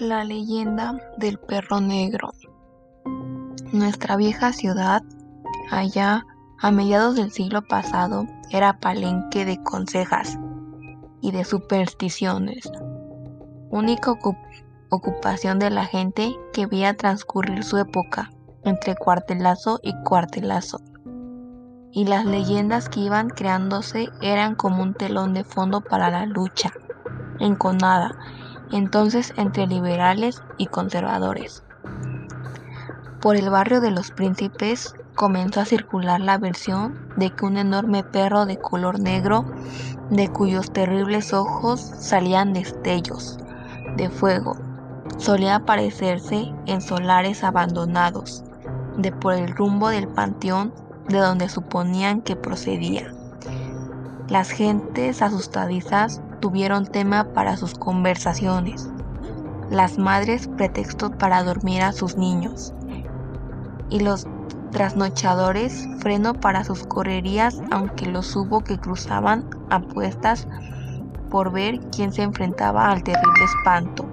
La leyenda del perro negro. Nuestra vieja ciudad, allá a mediados del siglo pasado, era palenque de consejas y de supersticiones, única ocupación de la gente que veía transcurrir su época entre cuartelazo y cuartelazo. Y las leyendas que iban creándose eran como un telón de fondo para la lucha enconada entonces entre liberales y conservadores. Por el barrio de los príncipes comenzó a circular la versión de que un enorme perro de color negro, de cuyos terribles ojos salían destellos de fuego, solía aparecerse en solares abandonados, de por el rumbo del panteón de donde suponían que procedía. Las gentes asustadizas tuvieron tema para sus conversaciones, las madres pretextos para dormir a sus niños y los trasnochadores freno para sus correrías aunque los hubo que cruzaban apuestas por ver quién se enfrentaba al terrible espanto.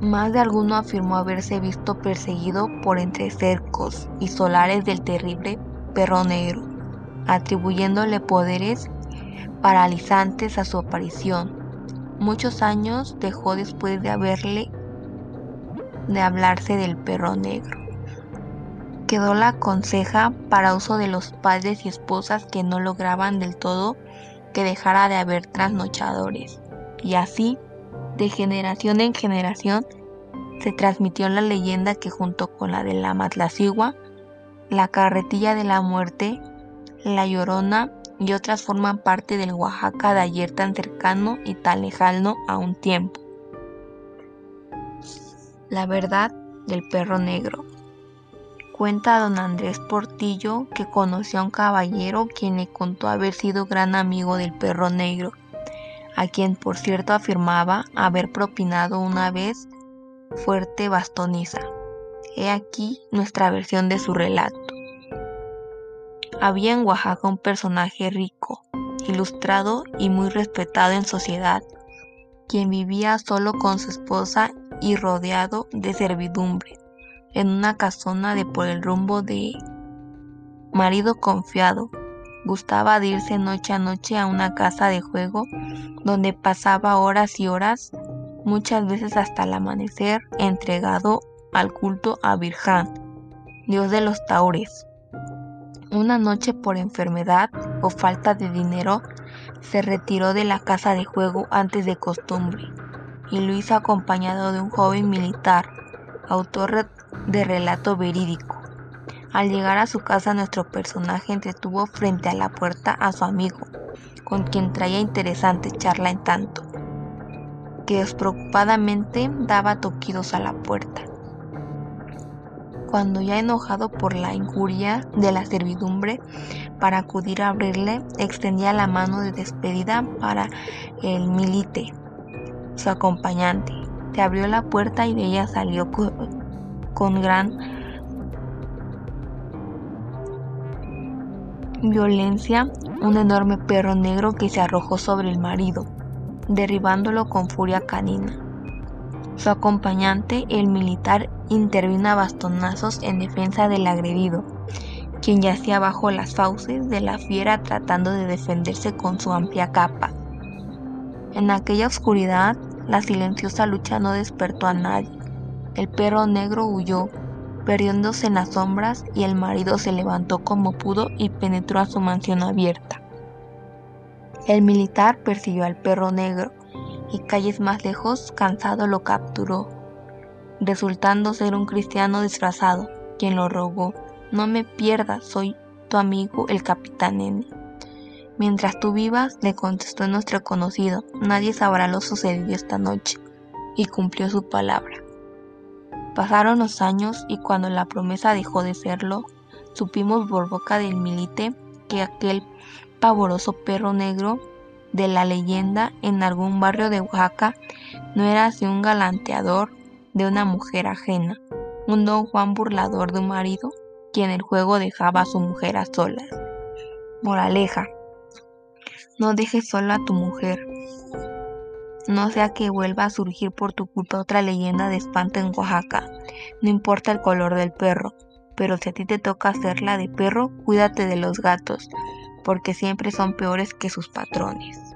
Más de alguno afirmó haberse visto perseguido por entre cercos y solares del terrible perro negro, atribuyéndole poderes paralizantes a su aparición. Muchos años dejó después de haberle de hablarse del perro negro. Quedó la conseja para uso de los padres y esposas que no lograban del todo que dejara de haber trasnochadores. Y así, de generación en generación, se transmitió la leyenda que junto con la de la Matlacigua, la carretilla de la muerte, la llorona y otras forman parte del Oaxaca de ayer tan cercano y tan lejano a un tiempo. La verdad del perro negro. Cuenta don Andrés Portillo que conoció a un caballero quien le contó haber sido gran amigo del perro negro, a quien por cierto afirmaba haber propinado una vez fuerte bastoniza. He aquí nuestra versión de su relato. Había en Oaxaca un personaje rico, ilustrado y muy respetado en sociedad, quien vivía solo con su esposa y rodeado de servidumbre, en una casona de por el rumbo de marido confiado. Gustaba de irse noche a noche a una casa de juego donde pasaba horas y horas, muchas veces hasta el amanecer, entregado al culto a Virján, dios de los taures. Una noche por enfermedad o falta de dinero, se retiró de la casa de juego antes de costumbre y hizo acompañado de un joven militar, autor de relato verídico. Al llegar a su casa nuestro personaje entretuvo frente a la puerta a su amigo, con quien traía interesante charla en tanto, que despreocupadamente daba toquidos a la puerta cuando ya enojado por la injuria de la servidumbre, para acudir a abrirle, extendía la mano de despedida para el milite, su acompañante. Se abrió la puerta y de ella salió con, gran violencia un enorme perro negro que se arrojó sobre el marido, derribándolo con furia canina. Su acompañante, el militar, intervino a bastonazos en defensa del agredido, quien yacía bajo las fauces de la fiera tratando de defenderse con su amplia capa. En aquella oscuridad, la silenciosa lucha no despertó a nadie. El perro negro huyó, perdiéndose en las sombras, y el marido se levantó como pudo y penetró a su mansión abierta. El militar persiguió al perro negro, y calles más lejos, cansado lo capturó, resultando ser un cristiano disfrazado, quien lo rogó, no me pierdas, soy tu amigo el capitán N. Mientras tú vivas, le contestó nuestro conocido, nadie sabrá lo sucedido esta noche, y cumplió su palabra. Pasaron los años y cuando la promesa dejó de serlo, supimos por boca del milite que aquel pavoroso perro negro de la leyenda en algún barrio de Oaxaca no era así un galanteador de una mujer ajena, un don Juan burlador de un marido, quien el juego dejaba a su mujer a solas. Moraleja, no dejes sola a tu mujer. no sea que vuelva a surgir por tu culpa otra leyenda de espanto en Oaxaca. No importa el color del perro, pero si a ti te toca hacerla de perro, cuídate de los gatos, porque siempre son peores que sus patrones.